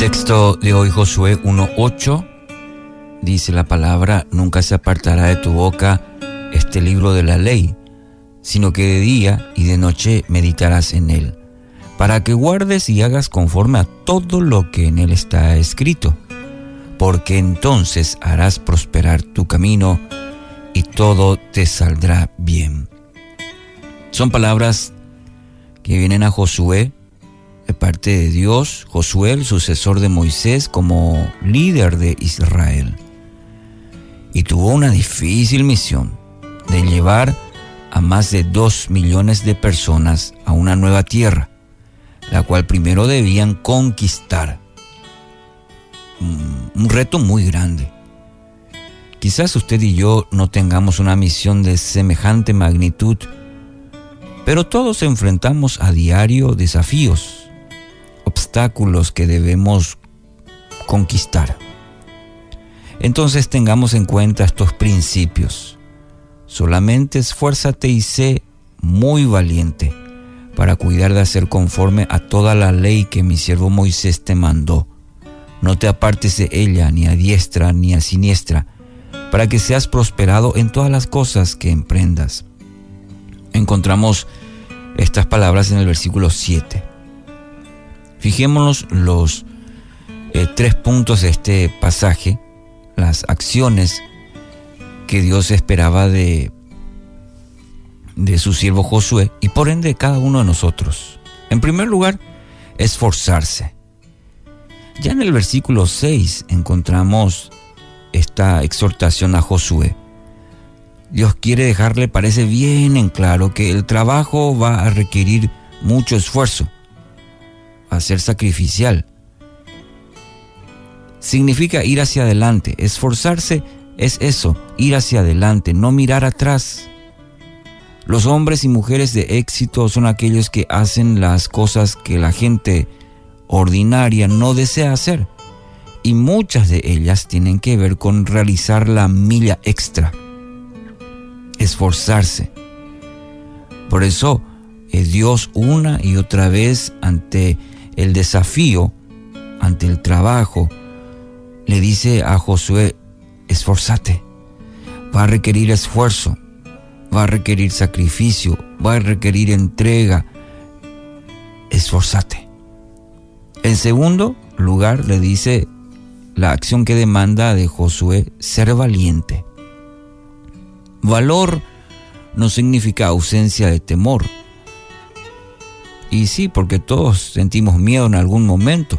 texto de hoy, Josué 1.8, dice la palabra, nunca se apartará de tu boca este libro de la ley, sino que de día y de noche meditarás en él, para que guardes y hagas conforme a todo lo que en él está escrito, porque entonces harás prosperar tu camino y todo te saldrá bien. Son palabras que vienen a Josué parte de Dios, Josué, el sucesor de Moisés, como líder de Israel. Y tuvo una difícil misión de llevar a más de dos millones de personas a una nueva tierra, la cual primero debían conquistar. Un reto muy grande. Quizás usted y yo no tengamos una misión de semejante magnitud, pero todos enfrentamos a diario desafíos obstáculos que debemos conquistar. Entonces tengamos en cuenta estos principios. Solamente esfuérzate y sé muy valiente para cuidar de hacer conforme a toda la ley que mi siervo Moisés te mandó. No te apartes de ella ni a diestra ni a siniestra, para que seas prosperado en todas las cosas que emprendas. Encontramos estas palabras en el versículo 7. Fijémonos los eh, tres puntos de este pasaje, las acciones que Dios esperaba de, de su siervo Josué y por ende de cada uno de nosotros. En primer lugar, esforzarse. Ya en el versículo 6 encontramos esta exhortación a Josué. Dios quiere dejarle, parece bien en claro, que el trabajo va a requerir mucho esfuerzo a ser sacrificial. Significa ir hacia adelante. Esforzarse es eso, ir hacia adelante, no mirar atrás. Los hombres y mujeres de éxito son aquellos que hacen las cosas que la gente ordinaria no desea hacer. Y muchas de ellas tienen que ver con realizar la milla extra. Esforzarse. Por eso, eh, Dios una y otra vez ante el desafío, ante el trabajo, le dice a Josué, esforzate, va a requerir esfuerzo, va a requerir sacrificio, va a requerir entrega, esforzate. En segundo lugar le dice la acción que demanda de Josué, ser valiente. Valor no significa ausencia de temor, y sí, porque todos sentimos miedo en algún momento.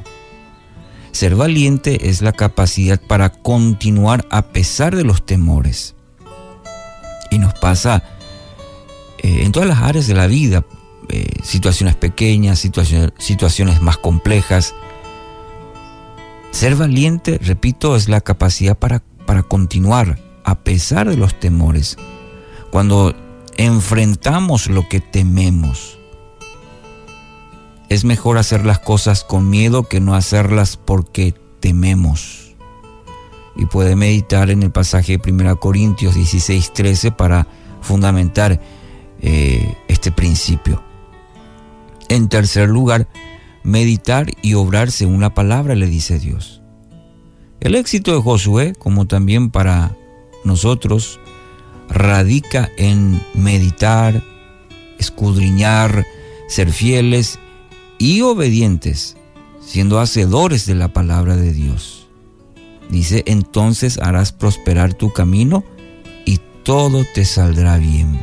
Ser valiente es la capacidad para continuar a pesar de los temores. Y nos pasa eh, en todas las áreas de la vida, eh, situaciones pequeñas, situaciones, situaciones más complejas. Ser valiente, repito, es la capacidad para, para continuar a pesar de los temores. Cuando enfrentamos lo que tememos, es mejor hacer las cosas con miedo que no hacerlas porque tememos. Y puede meditar en el pasaje de 1 Corintios 16, 13 para fundamentar eh, este principio. En tercer lugar, meditar y obrar según la palabra, le dice Dios. El éxito de Josué, como también para nosotros, radica en meditar, escudriñar, ser fieles y obedientes, siendo hacedores de la palabra de Dios. Dice, entonces harás prosperar tu camino y todo te saldrá bien.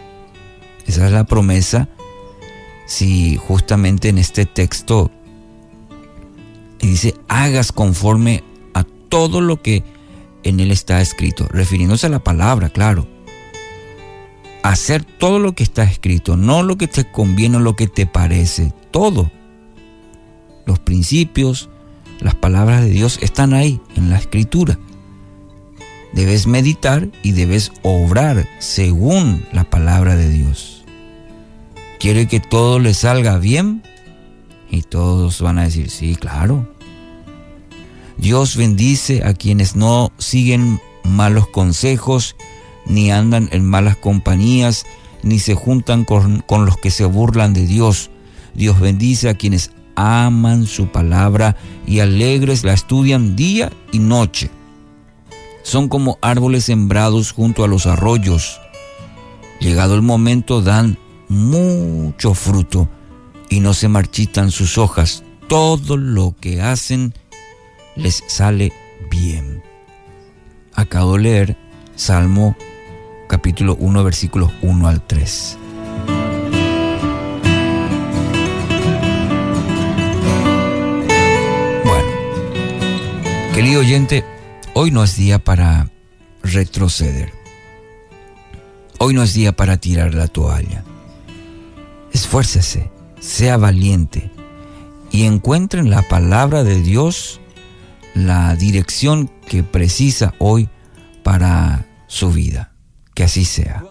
Esa es la promesa si justamente en este texto dice, hagas conforme a todo lo que en él está escrito, refiriéndose a la palabra, claro. Hacer todo lo que está escrito, no lo que te conviene o lo que te parece, todo los principios, las palabras de Dios están ahí en la escritura. Debes meditar y debes obrar según la palabra de Dios. ¿Quiere que todo le salga bien? Y todos van a decir, sí, claro. Dios bendice a quienes no siguen malos consejos, ni andan en malas compañías, ni se juntan con, con los que se burlan de Dios. Dios bendice a quienes aman su palabra y alegres la estudian día y noche. Son como árboles sembrados junto a los arroyos. Llegado el momento dan mucho fruto y no se marchitan sus hojas. Todo lo que hacen les sale bien. Acabo de leer Salmo capítulo 1 versículos 1 al 3. Querido oyente, hoy no es día para retroceder. Hoy no es día para tirar la toalla. Esfuércese, sea valiente y encuentre en la palabra de Dios la dirección que precisa hoy para su vida. Que así sea.